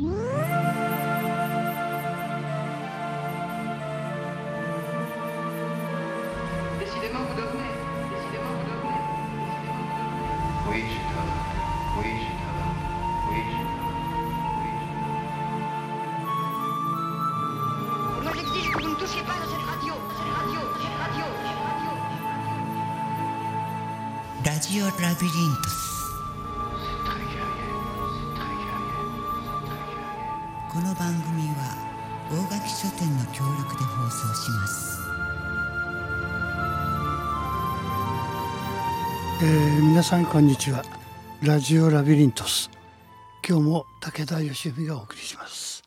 Décidément, vous dormez. Décidément, vous dormez. Décidément, vous. Oui, je dors. Oui, je dors. Oui, je. Oui, Moi, j'exige que vous ne touchiez pas à cette radio. Cette radio, cette radio, radio. Cette radio, Labyrinth. さんこんにちは。ラジオラビリントス。今日も武田義文がお送りします。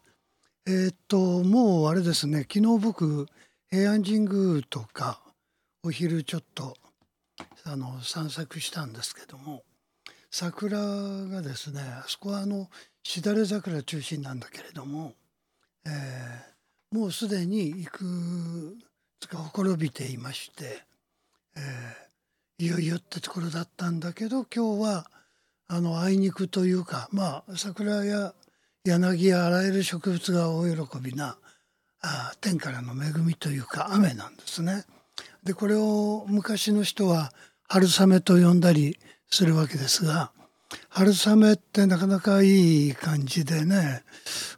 えーっともうあれですね。昨日僕平安神宮とかお昼ちょっとあの散策したんですけども桜がですねあそこはあのしだれ桜中心なんだけれども、えーもうすでにいくつかほころびていまして、えーいよいよってところだったんだけど今日はあのあいにくというかまあ桜や柳やあらゆる植物が大喜びなあ天からの恵みというか雨なんですね。でこれを昔の人は春雨と呼んだりするわけですが春雨ってなかなかいい感じでね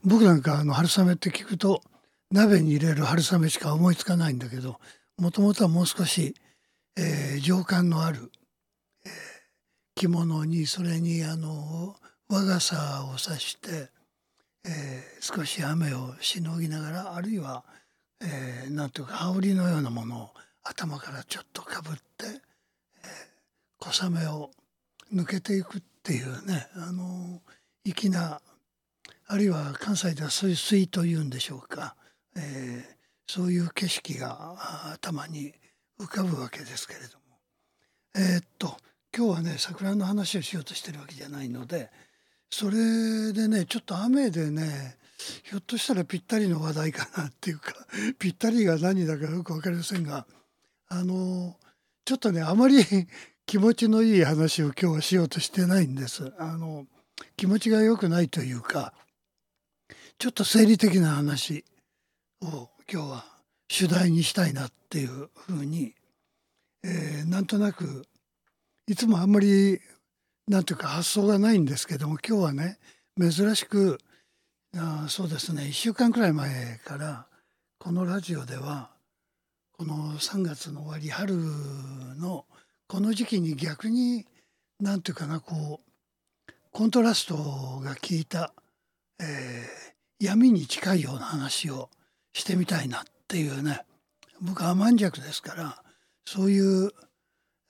僕なんかあの春雨って聞くと鍋に入れる春雨しか思いつかないんだけどもともとはもう少し、えー情感のある、えー着物にそれにあの和傘を差して、えー少し雨をしのぎながらあるいは、えーなんていうか羽織のようなものを頭からちょっとかぶって、えー小雨を抜けていくっていうねあの粋なあるいは関西では水水というんでしょうか、えーそういう景色があ頭に浮かぶわけですけれどもえーっと今日はね桜の話をしようとしてるわけじゃないのでそれでねちょっと雨でねひょっとしたらぴったりの話題かなっていうか ぴったりが何だかよく分かりませんがあのちょっとねあまり 気持ちのいい話を今日はしようとしてないんです。あの気持ちが良くないというかちょっと生理的な話を今日は主題にしたいなっていうふうに、えーなんとなくいつもあんまりなんていうか発想がないんですけども今日はね珍しくあそうですね1週間くらい前からこのラジオではこの3月の終わり春のこの時期に逆になんていうかなこうコントラストが効いた、えー闇に近いような話をしてみたいなっっていうね僕は甘んじゃくですからそういう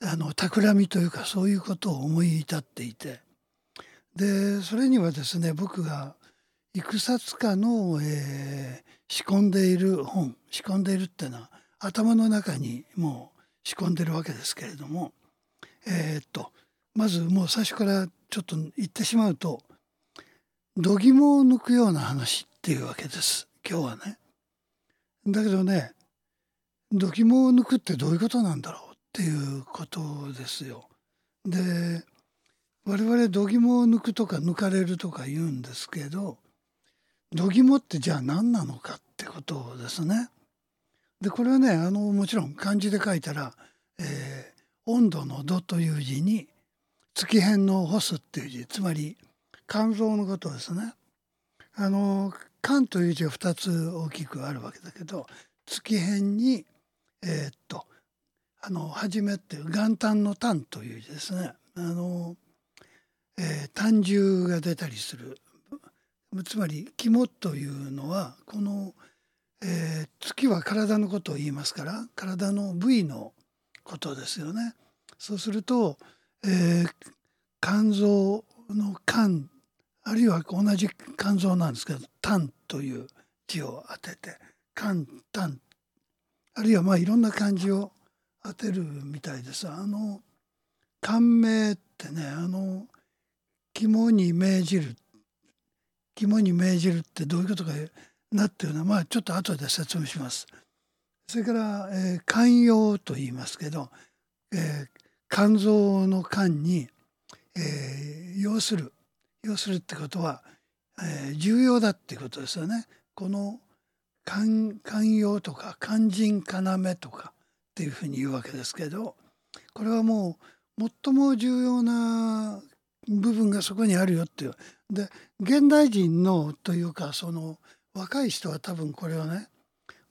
あの企みというかそういうことを思い至っていてでそれにはですね僕がいくさつかの、えー仕込んでいる本仕込んでいるっていうのは頭の中にもう仕込んでるわけですけれどもえーっとまずもう最初からちょっと言ってしまうと度肝を抜くような話っていうわけです今日はね。だけどね度肝を抜くってどういうことなんだろうっていうことですよ。で我々度肝を抜くとか抜かれるとか言うんですけど度肝ってじゃあ何なのかってことですね。でこれはねあのもちろん漢字で書いたら、えー温度の度という字に月辺の干すっていう字つまり肝臓のことですね。あの肝という字は2つ大きくあるわけだけど月辺にえーっとあの初めって元旦の旦という字ですね。あの、えー胆汁が出たりするつまり肝というのはこの、えー月は体のことを言いますから体の部位のことですよね。そうすると、えー肝臓の肝あるいは同じ肝臓なんですけど「胆」という字を当てて「肝胆」あるいはまあいろんな漢字を当てるみたいです。あの肝命ってねあの肝に銘じる肝に銘じるってどういうことかなっていうのはまあちょっと後で説明します。それから、えー肝陽と言いますけど、えー肝臓の肝に、えー要する要するってことはえー重要だってことですよね。この寛寛容とか肝心要とかっていうふうに言うわけですけどこれはもう最も重要な部分がそこにあるよっていう。で現代人のというかその若い人は多分これはね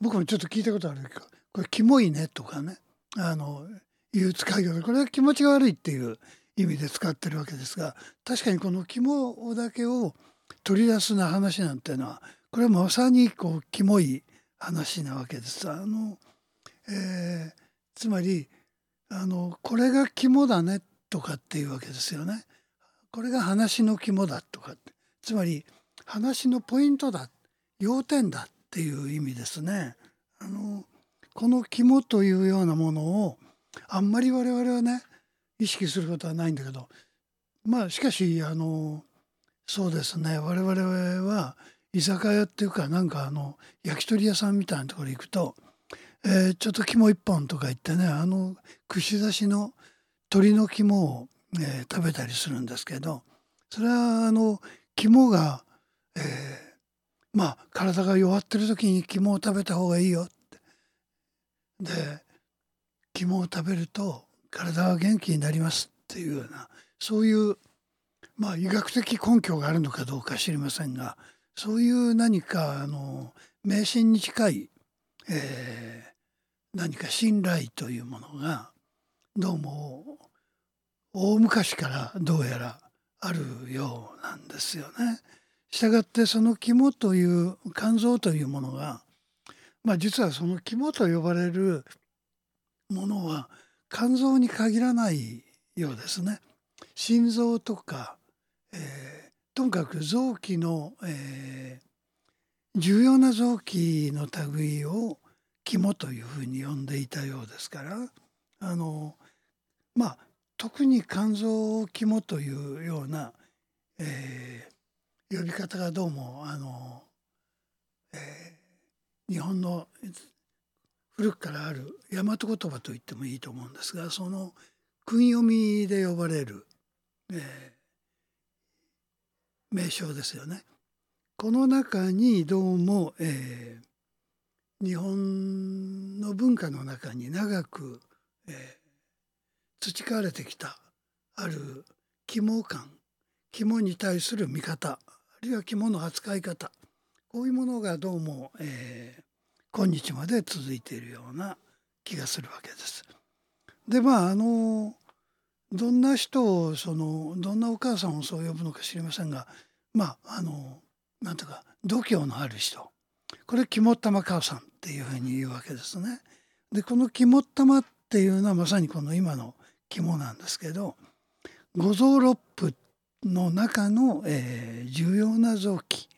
僕もちょっと聞いたことあるけどこれ「キモいね」とかねあのいう使い方これは気持ちが悪いっていう意味で使ってるわけですが確かにこの「キモ」だけを取り出すな話なんていうのはこれはまさにこうキモい話なわけです。あのえーつまりあのこれが肝だねとかっていうわけですよね。これが話の肝だとかってつまり話のポイントだ要点だっていう意味ですね。あのこの肝というようなものをあんまり我々はね意識することはないんだけど。まあしかしあのそうですね。我々は居酒屋っていうかなんかあの焼き鳥屋さんみたいなところに行くと、えーちょっと肝一本とか言ってねあの串刺しの鶏の肝を、えー食べたりするんですけどそれはあの肝が、えーまあ体が弱ってる時に肝を食べた方がいいよって。で肝を食べると体が元気になりますっていうようなそういうまあ医学的根拠があるのかどうか知りませんがそういう何かあの迷信に近い、えー何か信頼というものがどうも大昔からどうやらあるようなんですよね。したがってその肝という肝臓というものがまあ実はその肝と呼ばれるものは肝臓に限らないようですね。心臓とか、えーともかく臓器の、えー重要な臓器の類を肝というふうに呼んでいたようですからあのまあ特に肝臓を肝というような、えー呼び方がどうもあの、えー日本の古くからある大和言葉と言ってもいいと思うんですがその訓読みで呼ばれる、えー名称ですよね。この中にどうも、えー日本の文化の中に長く、えー培われてきたある肝感肝に対する見方あるいは肝の扱い方こういうものがどうも、えー今日まで続いているような気がするわけです。でまああのどんな人をそのどんなお母さんをそう呼ぶのか知りませんがまああのなんとか度胸のある人これ肝っ玉母さんっていうふうに言うわけですね。でこの肝っ玉っていうのはまさにこの今の肝なんですけど五臓六腑の中の、えー重要な臓器、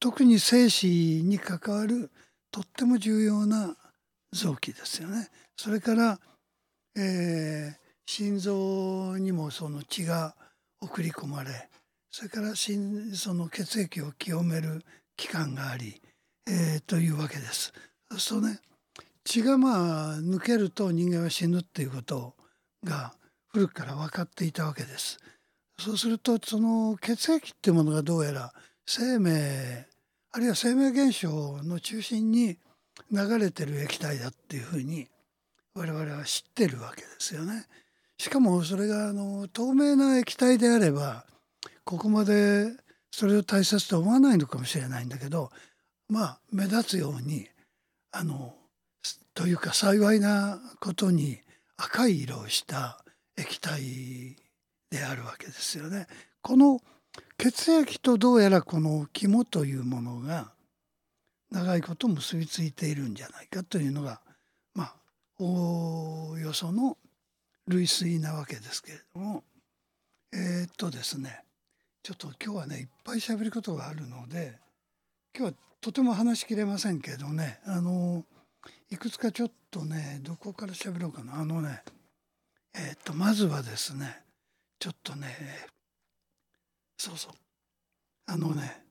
特に生死に関わるとっても重要な臓器ですよね。それから、えー心臓にもその血が送り込まれそれからその血液を清める器官があり、えーというわけです。そうするとね血がまあ抜けると人間は死ぬっていうことが古くから分かっていたわけです。そうするとその血液っていうものがどうやら生命あるいは生命現象の中心に流れてる液体だっていうふうに我々は知ってるわけですよね。しかもそれがあの透明な液体であればここまでそれを大切と思わないのかもしれないんだけどまあ目立つようにあのというか幸いなことに赤い色をした液体であるわけですよね。この血液とどうやらこの肝というものが長いこと結びついているんじゃないかというのがまあおおよその類推なわけですけれども。えーっとですねちょっと今日はねいっぱい喋ることがあるので今日はとても話しきれませんけどねあのいくつかちょっとねどこから喋ろうかな。あのねえーっとまずはですねちょっとねそうそう。あのね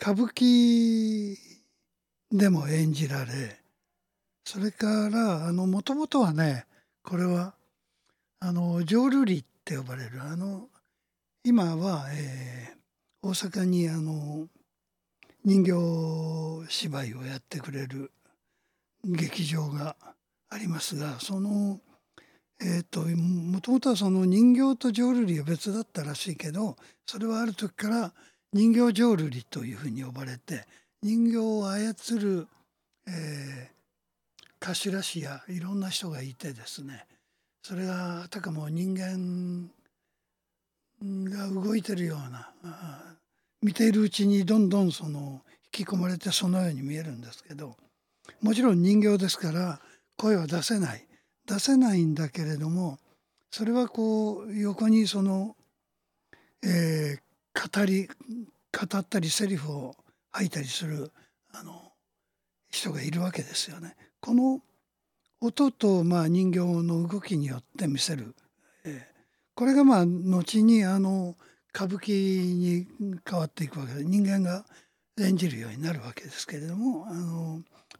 歌舞伎でも演じられそれからあのもともとはねこれはあの浄瑠璃って呼ばれるあの今は、えー大阪にあの人形芝居をやってくれる劇場がありますがそのえー、ともともとはその人形と浄瑠璃は別だったらしいけどそれはある時から人形浄瑠璃というふうに呼ばれて人形を操る、えー、頭師やいろんな人がいてですね。それがあたかも人間が動いてるような見ているうちにどんどんその引き込まれてそのように見えるんですけどもちろん人形ですから声は出せない。出せないんだけれどもそれはこう横にその、えー、語り語ったりセリフを吐いたりするあの人がいるわけですよね。この音とまあ人形の動きによって見せる、えー、これがまあ後にあの歌舞伎に変わっていくわけで人間が演じるようになるわけですけれども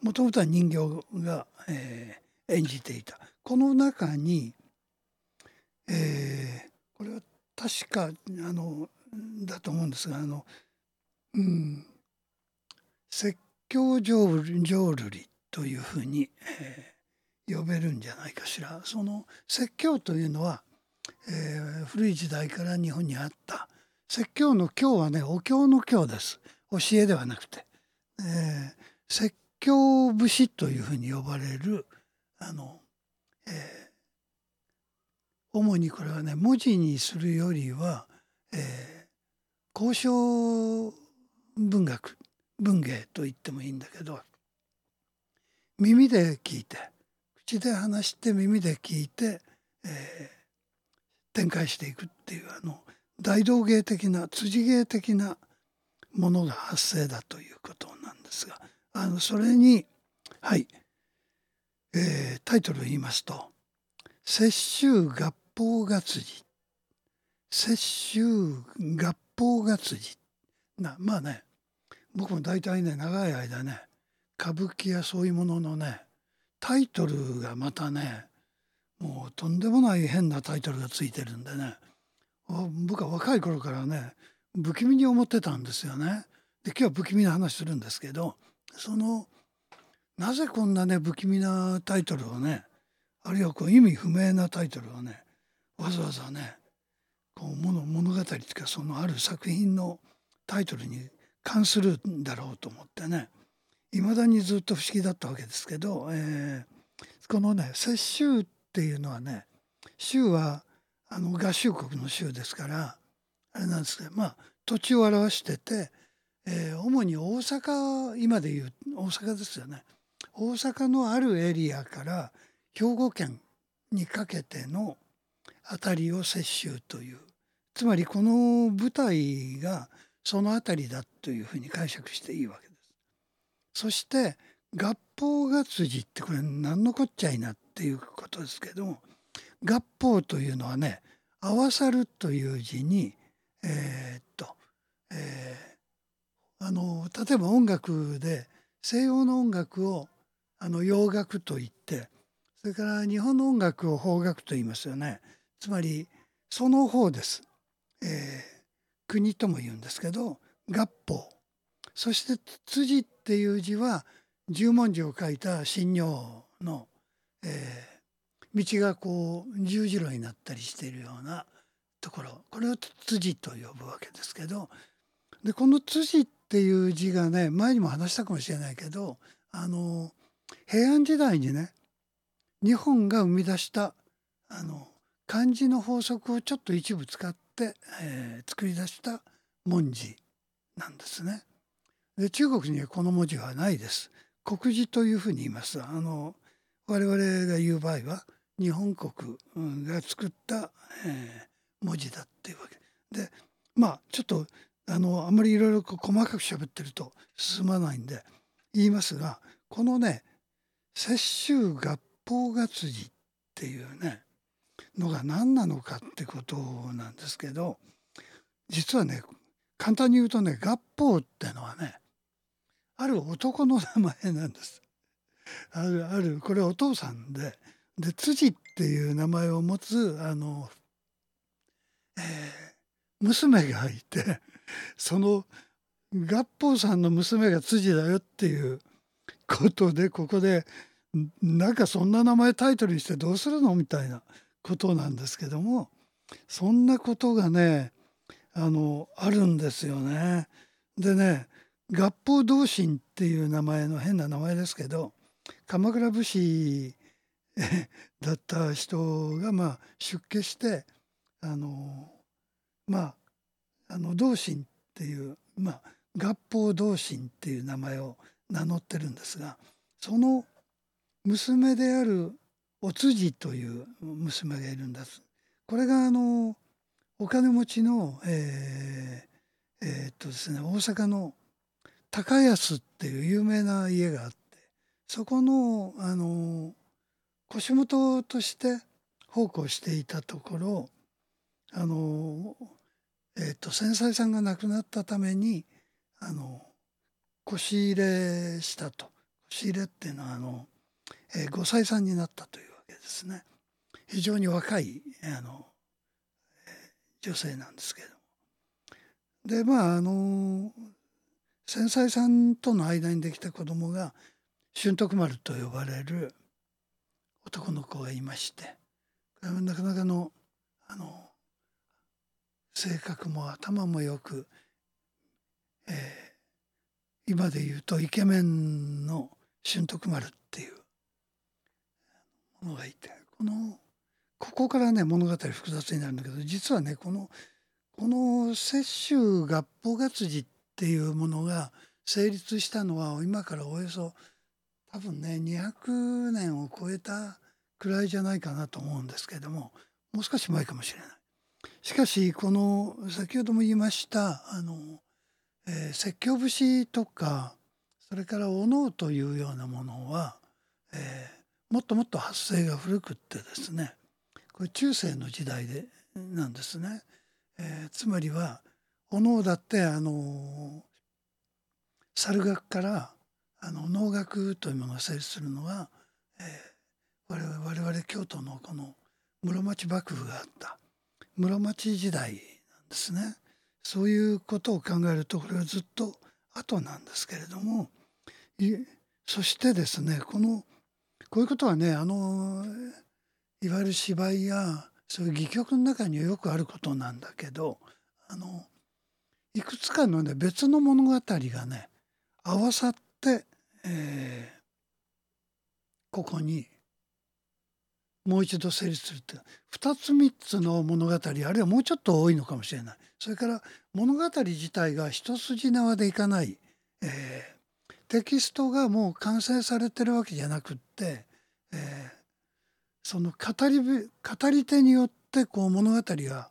もともとは人形が、えー、演じていたこの中に、えー、これは確かあのだと思うんですがあの、うん、説教浄瑠璃というふうに、えー、呼べるんじゃないかしら。その説教というのは、えー、古い時代から日本にあった説教の教はねお経の教です教えではなくて、えー、説教節というふうに呼ばれるあのえー、主にこれはね文字にするよりは、えー、交渉文学文芸と言ってもいいんだけど耳で聞いて口で話して耳で聞いて、えー、展開していくっていうあの大道芸的な辻芸的なものが発生だということなんですがあのそれにはいえー、タイトルを言いますと「雪舟合法月次」「雪舟合法月次」なまあね僕も大体ね長い間ね歌舞伎やそういうもののねタイトルがまたねもうとんでもない変なタイトルがついてるんでね僕は若い頃からね不気味に思ってたんですよね。で今日は不気味な話するんですけどそのなぜこんなね不気味なタイトルをねあるいはこう意味不明なタイトルをねわざわざねこう物物語というかそのある作品のタイトルに関するんだろうと思ってねいまだにずっと不思議だったわけですけど、えー、このね「雪舟」っていうのはね州はあの合衆国の州ですからあれなんですけどまあ土地を表してて、えー、主に大阪今でいう大阪ですよね。大阪のあるエリアから兵庫県にかけての辺りを雪舟というつまりこの舞台がその辺りだというふうに解釈していいわけです。そして合法月次ってこれ何のこっちゃいなっていうことですけども合法というのはね合わさるという字にえー、っと、えー、あの例えば音楽で西洋の音楽をあの洋楽といってそれから日本の音楽を邦楽と言いますよね。つまりその方です、えー、国とも言うんですけど合法そして辻っていう字は十文字を書いた神尿の、えー、道がこう十字路になったりしているようなところ。これを辻と呼ぶわけですけど。でこの辻っていう字がね前にも話したかもしれないけどあの平安時代にね日本が生み出したあの漢字の法則をちょっと一部使って、えー、作り出した文字なんですね。で中国にはこの文字はないです。国字というふうに言います。あの我々が言う場合は日本国が作った、えー、文字だっていうわけでまあちょっとあのあんまりいろいろ細かく喋ってると進まないんで言いますがこのね雪舟合法月次っていうねのが何なのかってことなんですけど実はね簡単に言うとね合法ってのはねある男の名前なんです。あるあるこれお父さんでで辻っていう名前を持つあの、えー、娘がいてその合法さんの娘が辻だよっていうことでここでなんかそんな名前タイトルにしてどうするのみたいなことなんですけどもそんなことがねあのあるんですよね。でね合法同心っていう名前の変な名前ですけど鎌倉武士 だった人がまあ出家してあのまああの同心っていうまあ合法同心っていう名前を名乗ってるんですがその娘であるお辻という娘がいるんです。これがあのお金持ちの、えー、えー、っとですね大阪の高安っていう有名な家があってそこのあの腰元として奉公していたところあの、えー、と繊細さんが亡くなったためにあの腰入れしたと。腰入れっていうのはあの、えー、5歳さんになったというわけですね。非常に若いあの、えー、女性なんですけどでまああの繊細さんとの間にできた子供が俊徳丸と呼ばれる男の子がいまして。なかなかのあの性格も頭もよく、えー、今で言うとイケメンの俊徳丸っていうものがいてこのここからね物語複雑になるんだけど実はねこのこの雪舟合法月次っていうものが成立したのは今からおよそ多分ね200年を超えたくらいじゃないかなと思うんですけれどももう少し前かもしれない。しかしこの先ほども言いましたあの、えー、説教節とかそれからお能というようなものは、えー、もっともっと発生が古くってですねこれ中世の時代でなんですね。えー、つまりはお能だってあの猿楽からあの能楽というものが成立するのは、えー、我々我々京都のこの室町幕府があった室町時代なんですね。そういうことを考えるとこれはずっと後なんですけれどもそしてですねこのこういうことはねあのいわゆる芝居やそういう戯曲の中にはよくあることなんだけどあのいくつかのね別の物語がね合わさって、えー、ここにもう一度成立するって2つ3つの物語あるいはもうちょっと多いのかもしれない。それから物語自体が一筋縄でいかない、えー、テキストがもう完成されてるわけじゃなくって、えー、その語り語り手によってこう物語が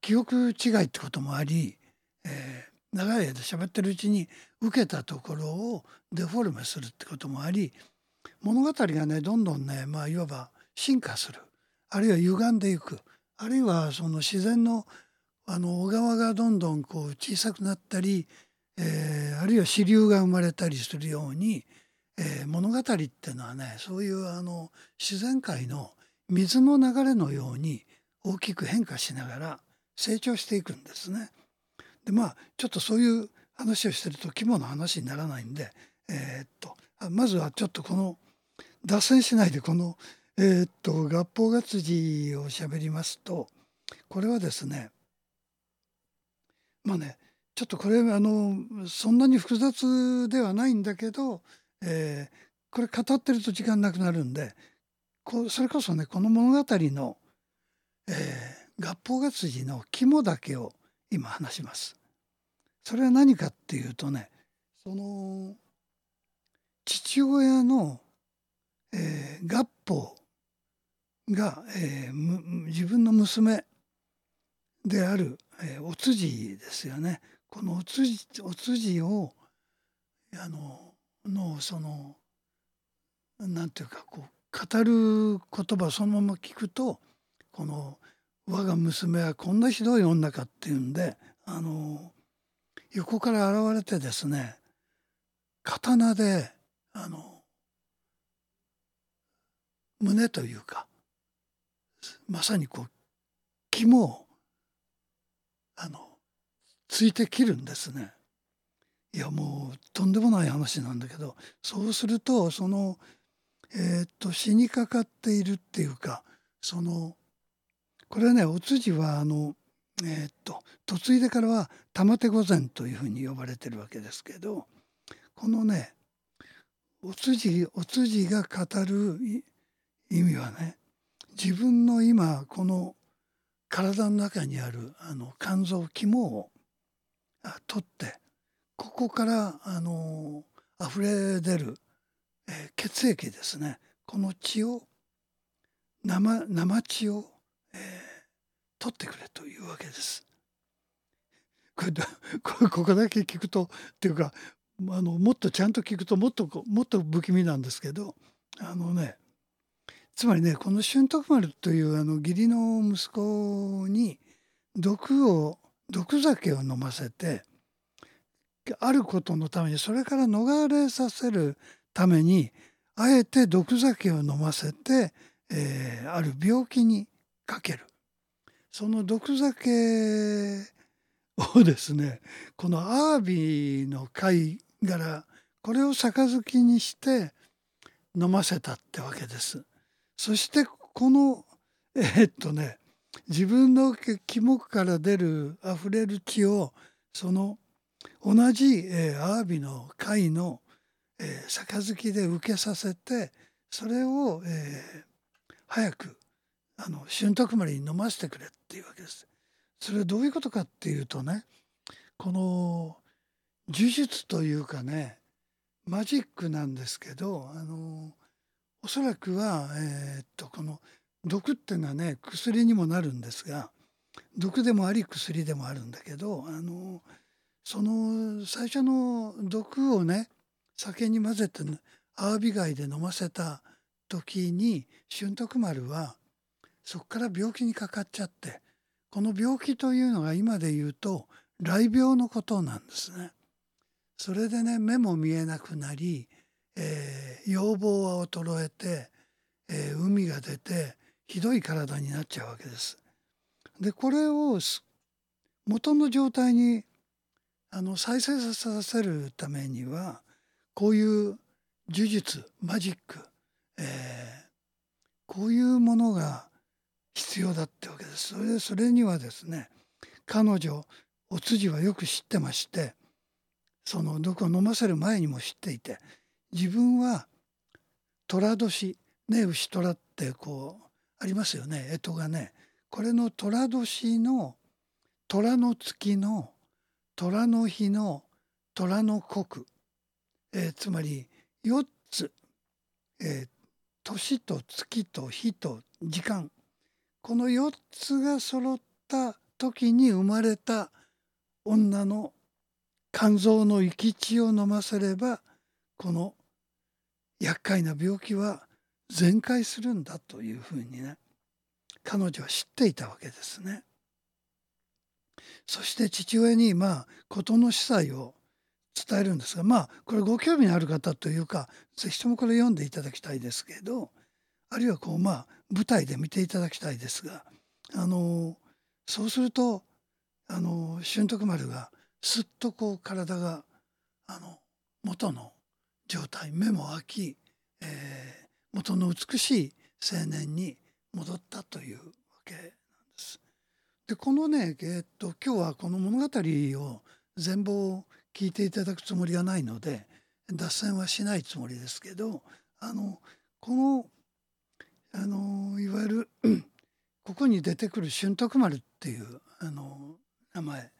記憶違いってこともあり、えー、長い間喋ってるうちに受けたところをデフォルメするってこともあり物語がねどんどんねまあいわば進化するあるいは歪んでいくあるいはその自然のあの小川がどんどんこう小さくなったり、えー、あるいは支流が生まれたりするように、えー、物語っていうのはねそういうあの自然界の水の流れのように大きく変化しながら成長していくんですね。でまあちょっとそういう話をしてると肝の話にならないんで、えー、っとまずはちょっとこの脱線しないでこのえー、っと合法月次をしゃべりますとこれはですねまあねちょっとこれあのそんなに複雑ではないんだけど、えー、これ語ってると時間なくなるんでこそれこそねこの物語の、えー、合法月次の肝だけを今話します。それは何かっていうとねその父親の、えー、合法が、えー、自分の娘である、えー、お辻ですよね。このお辻お辻をあののそのなんていうかこう語る言葉そのまま聞くとこの我が娘はこんなひどい女かっていうんであの横から現れてですね刀であの胸というかまさにこう肝をあのついて切るんですね。いやもうとんでもない話なんだけどそうするとそのえーっと死にかかっているっていうかそのこれはねお通じはあのえーっと嫁いでからは玉手御前というふうに呼ばれてるわけですけどこのねお通じお通じが語る意味はね自分の今この体の中にあるあの肝臓肝を取ってここからあの溢れ出る、えー血液ですねこの血を生生血を、えー取ってくれというわけです。これ これここだけ聞くとっていうかあのもっとちゃんと聞くともっともっと不気味なんですけどあのねつまりねこの俊徳丸というあの義理の息子に毒を毒酒を飲ませてあることのためにそれから逃れさせるためにあえて毒酒を飲ませて、えーある病気にかけるその毒酒をですねこのアワビの貝殻これを杯にして飲ませたってわけです。そしてこのえーっとね自分の肝から出るあふれる血をその同じ、えーアワビの貝の、えー杯で受けさせてそれを、えー早くあの春徳丸に飲ませてくれっていうわけです。それどういうことかっていうとねこの呪術というかねマジックなんですけどあのおそらくは、えーっとこの毒っていうのはね薬にもなるんですが毒でもあり薬でもあるんだけどあのその最初の毒をね酒に混ぜてアワビ貝で飲ませた時に俊徳丸はそこから病気にかかっちゃってこの病気というのが今で言うと雷病のことなんですね。それでね目も見えなくなり、えー要望は衰えて、えー海が出てひどい体になっちゃうわけです。でこれを元の状態にあの再生させるためにはこういう呪術マジック、えーこういうものが必要だってわけです。それでそれにはですね彼女お通じはよく知ってましてその毒を飲ませる前にも知っていて自分は寅年ね牛虎ってこうありますよね干支がね。これの寅年の虎の月の虎の日の虎の刻、えーつまり4つ、えー年と月と日と時間。この4つが揃った時に生まれた女の肝臓の生き血を飲ませればこの厄介な病気は全快するんだというふうにね彼女は知っていたわけですね。そして父親にまあ事の司祭を伝えるんですがまあこれご興味のある方というかぜひともこれ読んでいただきたいですけどあるいはこうまあ舞台で見ていただきたいですがあのそうするとあの俊徳丸がすっとこう体があの元の状態目も開き、えー元の美しい青年に戻ったというわけなんです。でこのね、えーっと今日はこの物語を全貌を聞いていただくつもりはないので脱線はしないつもりですけどあのこのあのいわゆる ここに出てくる俊徳丸っていうあの名前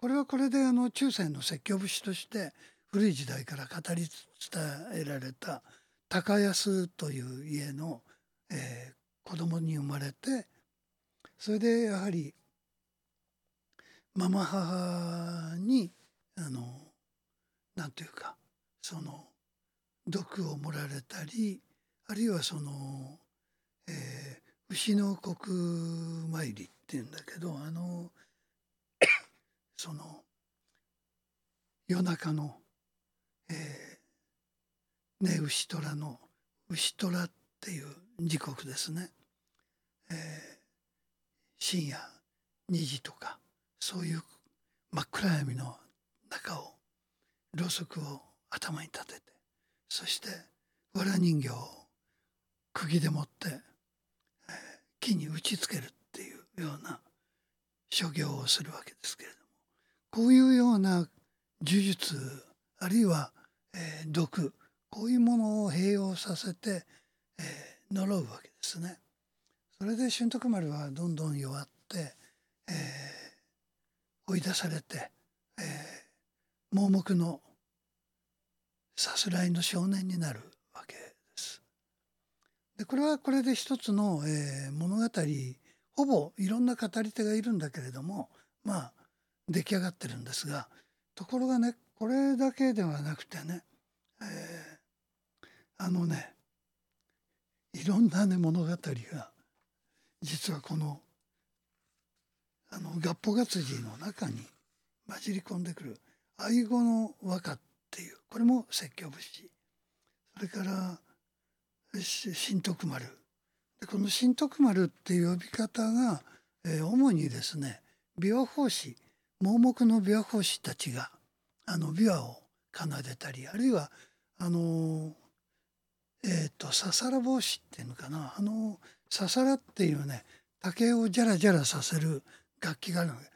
これはこれであの中世の説教節として古い時代から語りつつ伝えられた高安という家の、えー子供に生まれてそれでやはりママ母にあのなんていうかその毒を盛られたりあるいはその、えー牛の国参りっていうんだけどあの その夜中の、ね牛虎の牛虎っていう時刻ですね、えー深夜2時とかそういう真っ暗闇の中をろうそくを頭に立ててそして藁人形を釘でもって、えー木に打ちつけるっていうような所業をするわけですけれども。こういうような呪術あるいは、えー毒こういうものを併用させて、えー呪うわけですね。それで俊徳丸はどんどん弱って、えー追い出されて、えー盲目のさすらいの少年になるわけです。でこれはこれで一つの、えー物語ほぼいろんな語り手がいるんだけれどもまあ出来上がってるんですがところがねこれだけではなくてね、えーあのねいろんなね物語が実はこのあの合法活字の中に混じり込んでくる愛語の和歌っていうこれも説教節それから新徳丸。でこの新徳丸っていう呼び方が、えー主にですね琵琶法師盲目の琵琶法師たちがあの琵琶を奏でたりあるいはあのーえっ、とささら帽子っていうのかな？あのささらっていうね竹をジャラジャラさせる楽器があるので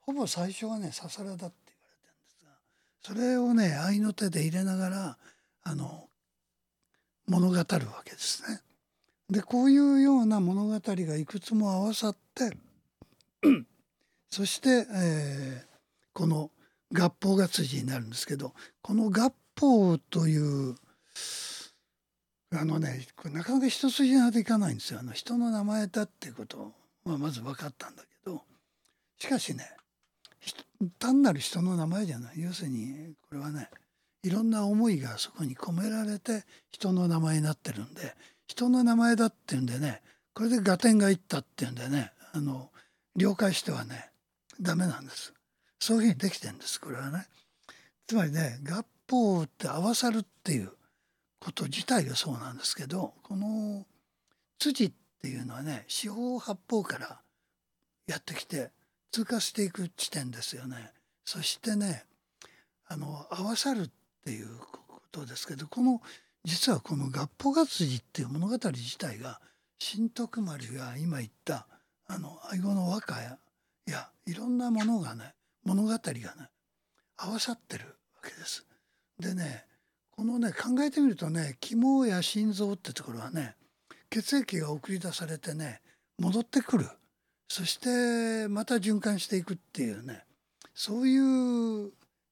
ほぼ最初はねささらだって言われてるんですがそれをね合いの手で入れながらあの物語るわけですね。でこういうような物語がいくつも合わさって そして、えーこの合法が辻になるんですけどこの合法というあのねこれなかなか一筋縄でいかないんですよ。あの人の名前だっていうことはまず分かったんだけど。しかしね単なる人の名前じゃない。要するにこれはねいろんな思いがそこに込められて人の名前になってるんで。人の名前だっていうんでねこれで合点がいったっていうんでねあの了解してはねダメなんです。そういうふうにできてるんですこれはね。つまりね合法って合わさるっていうこと自体がそうなんですけどこの辻っていうのはね四方八方からやってきて通過していく地点ですよねそしてねあの合わさるっていうことですけどこの実はこの合法が辻っていう物語自体が新徳丸が今言ったあの愛語の和歌ややいろんなものがね物語がね合わさってるわけです。でねこのね考えてみるとね肝や心臓ってところはね血液が送り出されてね戻ってくるそしてまた循環していくっていうねそういう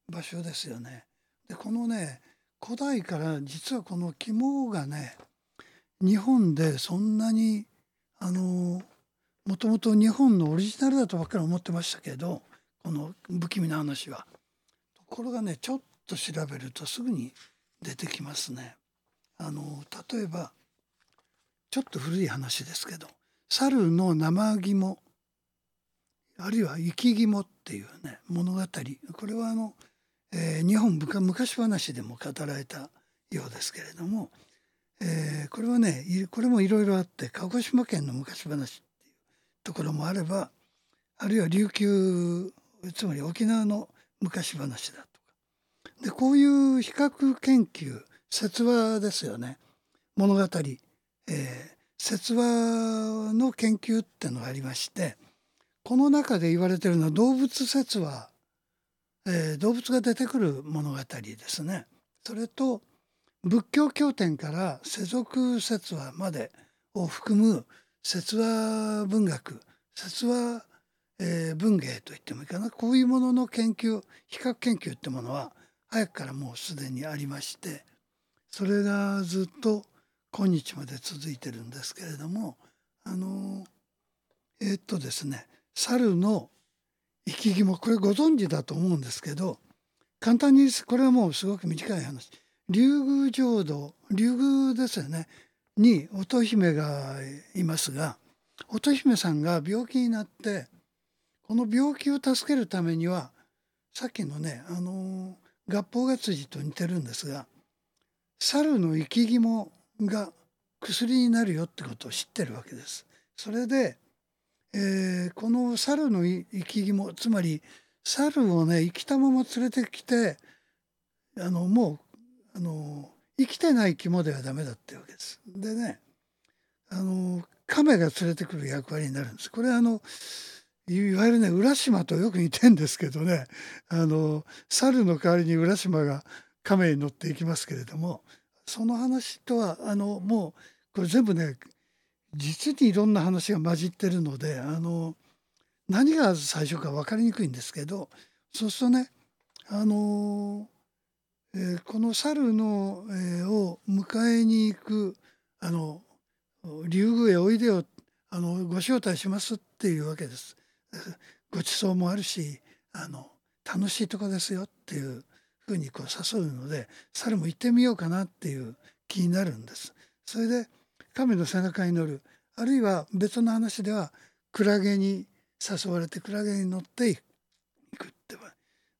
場所ですよね。でこのね古代から実はこの肝がね日本でそんなにあのもともと日本のオリジナルだとばっかり思ってましたけどこの不気味な話は。ところがねちょっと調べるとすぐに出てきますね。あの例えばちょっと古い話ですけど猿の生肝あるいは生き肝っていうね物語これはあの、えー日本昔話でも語られたようですけれども、えーこれはねこれもいろいろあって鹿児島県の昔話っていうところもあればあるいは琉球つまり沖縄の昔話だでこういう比較研究説話ですよね。物語、えー説話の研究ってのがありましてこの中で言われてるのは動物説話、えー動物が出てくる物語ですね。それと仏教経典から世俗説話までを含む説話文学説話、えー文芸と言ってもいいかな。こういうものの研究比較研究ってものは早くからもうすでにありましてそれがずっと今日まで続いてるんですけれどもあのえーっとですね猿の生き肝これご存知だと思うんですけど簡単にこれはもうすごく短い話。竜宮浄土竜宮ですよねに乙姫がいますが乙姫さんが病気になってこの病気を助けるためにはさっきのねあの合法が辻と似てるんですが猿の生き肝が薬になるよってことを知ってるわけです。それで、えーこの猿の生き肝つまり猿をね生きたまま連れてきてあのもうあの生きてない肝ではダメだってわけです。でねあの亀が連れてくる役割になるんです。これはあのいわゆるね浦島とよく似てんですけどねあの猿の代わりに浦島が亀に乗っていきますけれどもその話とはあのもうこれ全部ね実にいろんな話が混じってるのであの何が最初か分かりにくいんですけどそうするとねあの、えーこの猿の、えーを迎えに行くあの竜宮へおいでよあのご招待しますっていうわけです。ご馳走もあるしあの楽しいとこですよっていうふうにこう誘うので猿も行ってみようかなっていう気になるんです。それで亀の背中に乗るあるいは別の話ではクラゲに誘われてクラゲに乗っていくって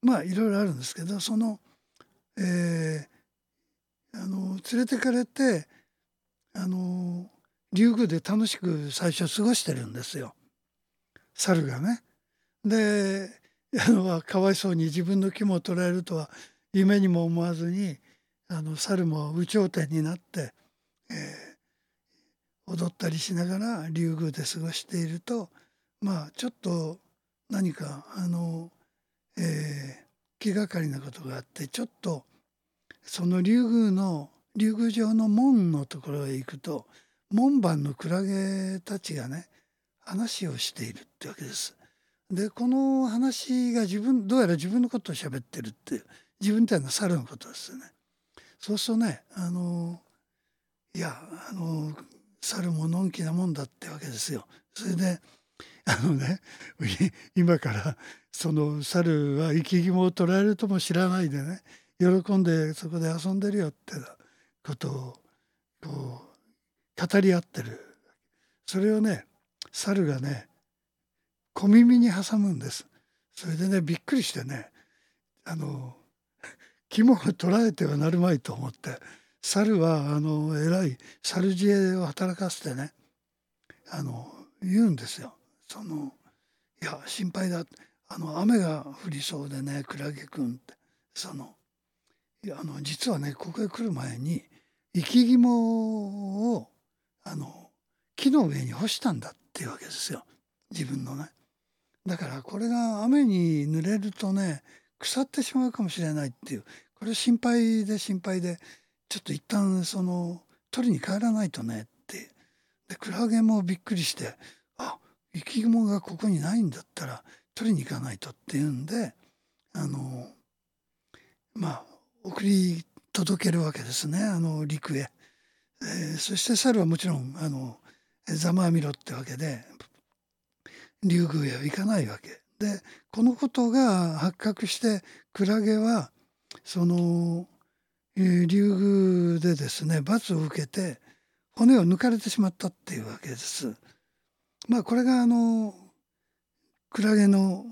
まあいろいろあるんですけどその、えーあの連れてかれてあの竜宮で楽しく最初過ごしてるんですよ猿がね。であのかわいそうに自分の肝を捉えるとは夢にも思わずにあの猿も有頂天になって、えー踊ったりしながら竜宮で過ごしているとまあちょっと何かあの、えー気がかりなことがあってちょっとその竜宮の竜宮城の門のところへ行くと門番のクラゲたちがね話をしているってわけです。でこの話が自分どうやら自分のことを喋ってるっていう自分っていうのは猿のことですよね。そうするとねあのいやあの猿ものんきなもんだってわけですよ。それであのね今からその猿は生き肝を捉えるとも知らないでね喜んでそこで遊んでるよってことをこう語り合ってるそれをね猿がね小耳に挟むんです。それでねびっくりしてねあの 肝を捉えてはなるまいと思って猿はあの偉い猿知恵を働かせてねあの言うんですよ。そのいや心配だ。あの雨が降りそうでねクラゲくんって。そのいやあの実はねここへ来る前に生き肝をあの木の上に干したんだっていうわけですよ。自分のね。だからこれが雨に濡れるとね腐ってしまうかもしれないっていう。これ心配で心配でちょっと一旦その取りに帰らないとねってでクラゲもびっくりしてあ生き肝がここにないんだったら取りに行かないとっていうんであのまあ送り届けるわけですね。あの陸へ、えーそして猿はもちろんあのざまあみろってわけで竜宮へは行かないわけでこのことが発覚してクラゲはその、え竜宮でですね罰を受けて骨を抜かれてしまったっていうわけです。まあこれがあのクラゲの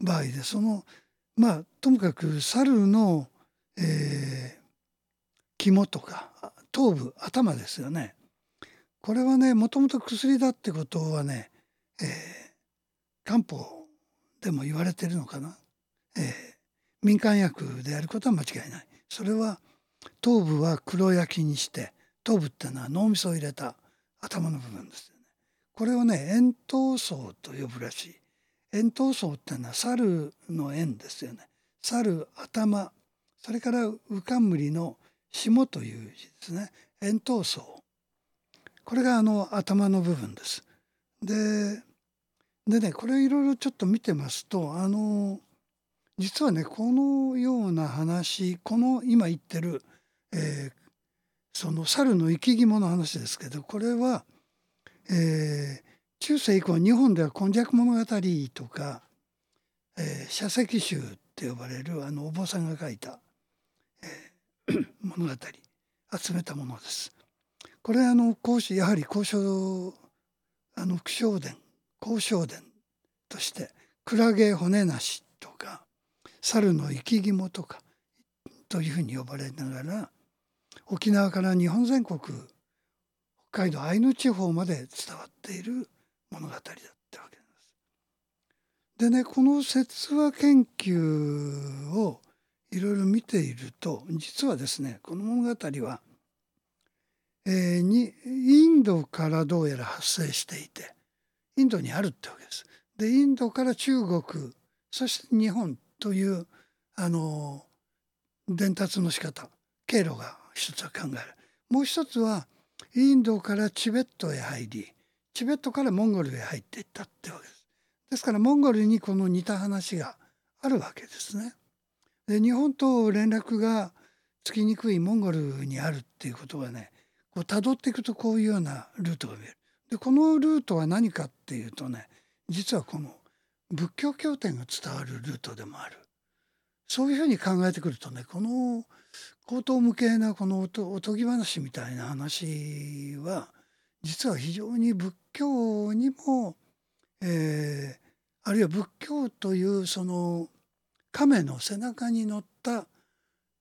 場合でそのまあともかく猿の、えー肝とか頭部頭ですよねこれはねもともと薬だってことはね、えー漢方でも言われてるのかな、えー民間薬であることは間違いない。それは頭部は黒焼きにして頭部っていうのは脳みそを入れた頭の部分ですよね。これをね円頭層と呼ぶらしい。円頭層っていうのは猿の円ですよね。猿頭それからウカンムリの霜という字ですね。円頭層。これがあの頭の部分ですででねこれいろいろちょっと見てますとあの実はねこのような話この今言ってる、えーその猿の生き肝の話ですけどこれは、えー中世以降日本では「今昔物語」とか「えー写石集」って呼ばれるあのお坊さんが書いた、えー 物語集めたものです。これあの孔子やはり交渉あの苦笑伝交渉伝として「クラゲ骨なし」とか「猿の生き肝」とかというふうに呼ばれながら沖縄から日本全国北海道アイヌ地方まで伝わっている物語だったわけです。でねこの説話研究をいろいろ見ていると実はですねこの物語は、えにインドからどうやら発生していてインドにあるってわけです。でインドから中国そして日本というあの伝達の仕方経路が一つは考えるもう一つはインドからチベットへ入りチベットからモンゴルへ入っていったってわけです。ですからモンゴルにこの似た話があるわけですね。で日本と連絡がつきにくいモンゴルにあるっていうことがねこう辿っていくとこういうようなルートが見える。でこのルートは何かっていうとね実はこの仏教経典が伝わるルートでもある。そういうふうに考えてくるとねこの高等無形なこのおとぎ話みたいな話は実は非常に仏教にも、えーあるいは仏教というその亀の背中に乗った、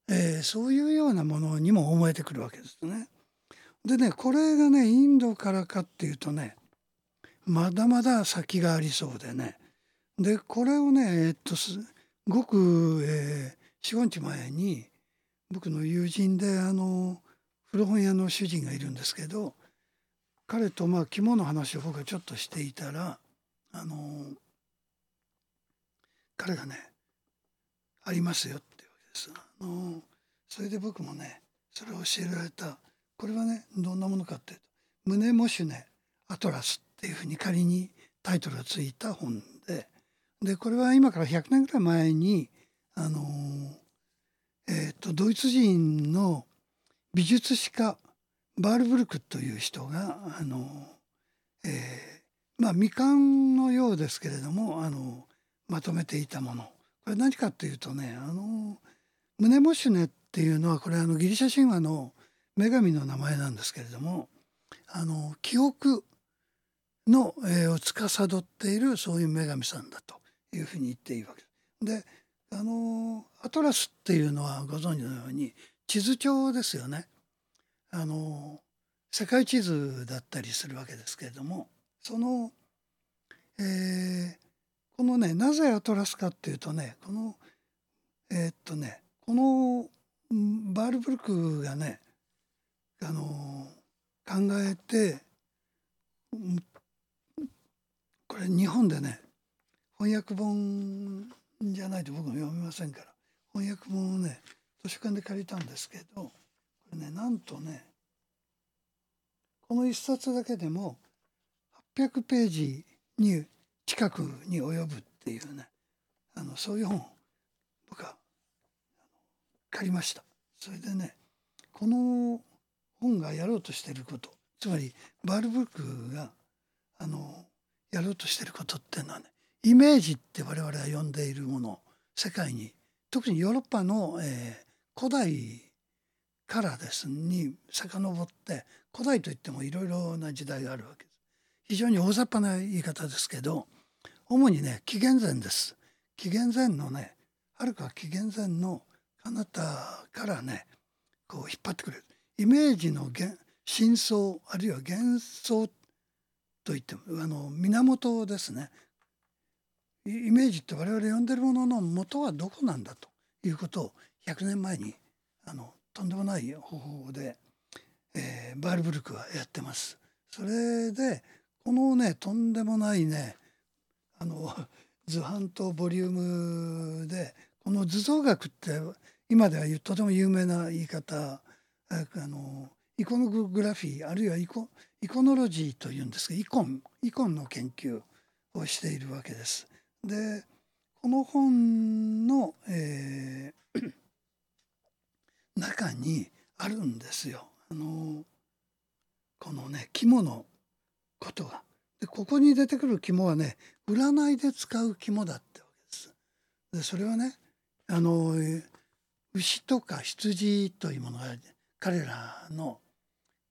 えーそういうようなものにも思えてくるわけですね。でねこれがねインドからかっていうとねまだまだ先がありそうでねでこれをねえっとすごく、えー、45日前に僕の友人であの古本屋の主人がいるんですけど彼とまあ肝の話を僕はちょっとしていたらあの彼がねありますよってわけです。あのそれで僕もねそれを教えられたこれはねどんなものかっていうと「胸モシュネアトラス」っていうふうに仮にタイトルがついた本ででこれは今から100年ぐらい前にあの、えー、とドイツ人の美術史家バールブルクという人があの、えーまあ未完のようですけれどもあのまとめていたもの。これ何かっていうとねあのムネモシュネっていうのはこれあのギリシャ神話の女神の名前なんですけれどもあの記憶の、えーを司っているそういう女神さんだというふうに言っていいわけです。であのアトラスっていうのはご存知のように地図帳ですよね。あの世界地図だったりするわけですけれどもその、えーこのねなぜアトラスかっていうとねこのえーっとねこのバールブルクがねあの考えてこれ日本でね翻訳本じゃないと僕も読めませんから翻訳本をね図書館で借りたんですけどこれねなんとねこの一冊だけでも800ページに近くに及ぶっていうねあのそういう本を僕は借りました。それでねこの本がやろうとしていることつまりバールブルクがあのやろうとしてることっていうのはねイメージって我々が呼んでいるもの世界に特にヨーロッパの、えー古代からですに遡って古代といってもいろいろな時代があるわけです。非常に大雑把な言い方ですけど主にね紀元前です。紀元前のねはるか紀元前の彼方からねこう引っ張ってくれるイメージの真相あるいは幻想といってもあの源ですねイメージって我々呼んでるものの元はどこなんだということを100年前にあのとんでもない方法で、えーバールブルクはやってます。それでこのねとんでもないねあの図版とボリュームでこの図像学って今ではとても有名な言い方あのイコノグラフィーあるいはイコイコノロジーというんですがイコンイコンの研究をしているわけです。でこの本の、えー 中にあるんですよ。あのこのね肝のことが。でここに出てくる肝はね占いで使う肝だってわけです。でそれはねあの牛とか羊というものが彼らの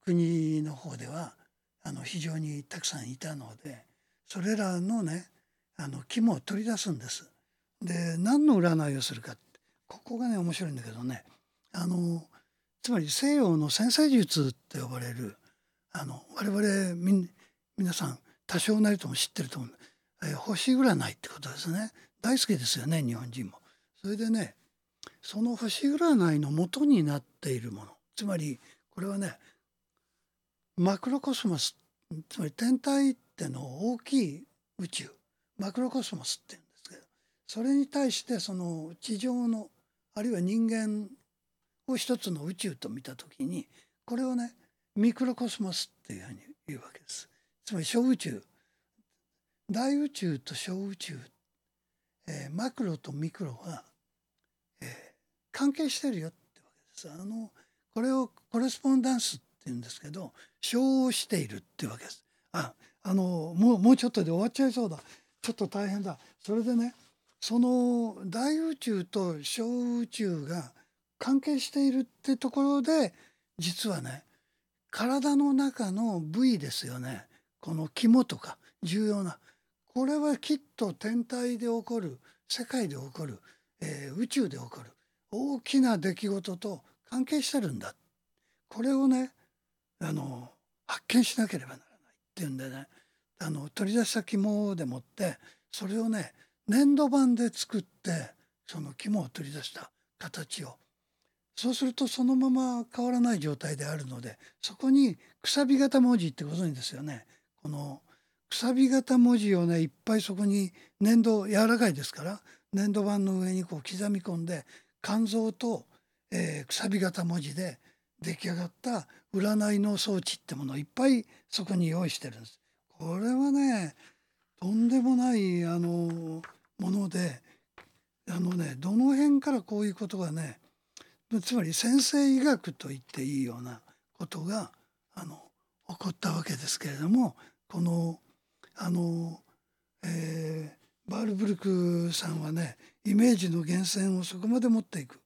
国の方ではあの非常にたくさんいたのでそれらのねあの肝を取り出すんです。で何の占いをするかここがね面白いんだけどねあのつまり西洋の先生術って呼ばれるあの我々みん皆さん多少なりとも知ってると思うえー星占いってことですね大好きですよね日本人も。それでねその星占いの元になっているものつまりこれはねマクロコスモスつまり天体っての大きい宇宙マクロコスモスって言うんですけどそれに対してその地上のあるいは人間を一つの宇宙と見た時にこれをねミクロコスモスっていうふうに言うわけです。つまり小宇宙大宇宙と小宇宙、えーマクロとミクロが、えー関係してるよってわけです。あのこれをコレスポンダンスって言うんですけど小をしているっていうわけです。ああのもうもうちょっとで終わっちゃいそうだ。ちょっと大変だ。それでねその大宇宙と小宇宙が関係しているってところで実はね体の中の部位ですよね。この肝とか重要な。これはきっと天体で起こる世界で起こる、えー宇宙で起こる大きな出来事と関係してるんだこれをねあの発見しなければならないっていうんでねあの取り出した肝でもってそれをね粘土板で作ってその肝を取り出した形をそうするとそのまま変わらない状態であるのでそこにくさび型文字ってご存知ですよね。このくさび型文字をねいっぱいそこに粘土柔らかいですから粘土板の上にこう刻み込んで肝臓と、えーくさび型文字で出来上がった占いの装置ってものをいっぱいそこに用意してるんです。これはねとんでもないあのものであのねどの辺からこういうことがねつまり先生医学と言っていいようなことがあの起こったわけですけれどもこのあの、えーバールブルクさんはねイメージの源泉をそこまで持っていく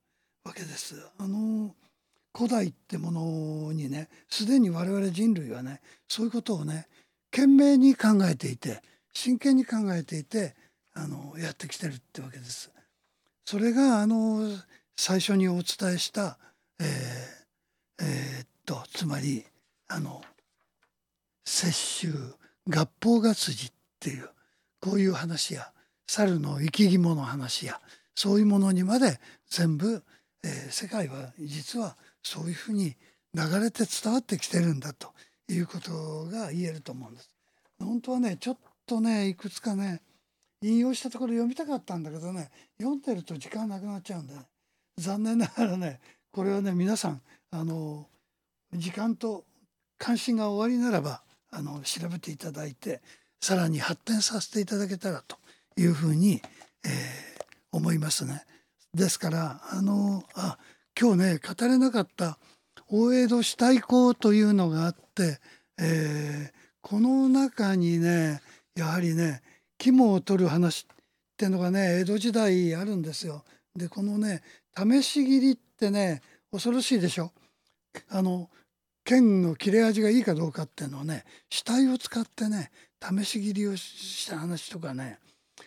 わけです。あの古代ってものにねすでに我々人類はねそういうことをね懸命に考えていて真剣に考えていてあのやってきてるってわけです。それがあの最初にお伝えした、えーえーっとつまりあの雪舟合法が筋っていうこういう話や猿の生き肝の話やそういうものにまで全部、えー世界は実はそういうふうに流れて伝わってきてるんだということが言えると思うんです。本当はねちょっとねいくつかね引用したところ読みたかったんだけどね読んでると時間なくなっちゃうんで、ね、残念ながらねこれはね皆さんあの時間と関心が終わりならばあの調べていただいてさらに発展させていただけたらというふうに、えー思いますね。ですからあのあ今日ね語れなかった大江戸死体講というのがあって、えーこの中にねやはりね肝を取る話っていうのがね江戸時代あるんですよ。でこのね試し切りってね恐ろしいでしょ。あの剣の切れ味がいいかどうかっていうのをね死体を使ってね試し切りをした話とかね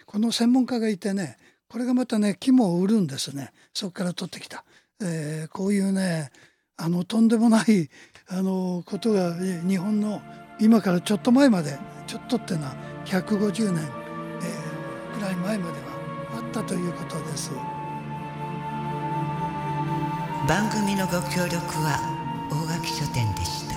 この専門家がいてねこれがまたね肝を売るんですね。そこから取ってきた、えーこういうねあのとんでもないあのことが日本の今からちょっと前までちょっとっていうのは150年、えーくらい前まではあったということです。番組のご協力は大垣書店でした。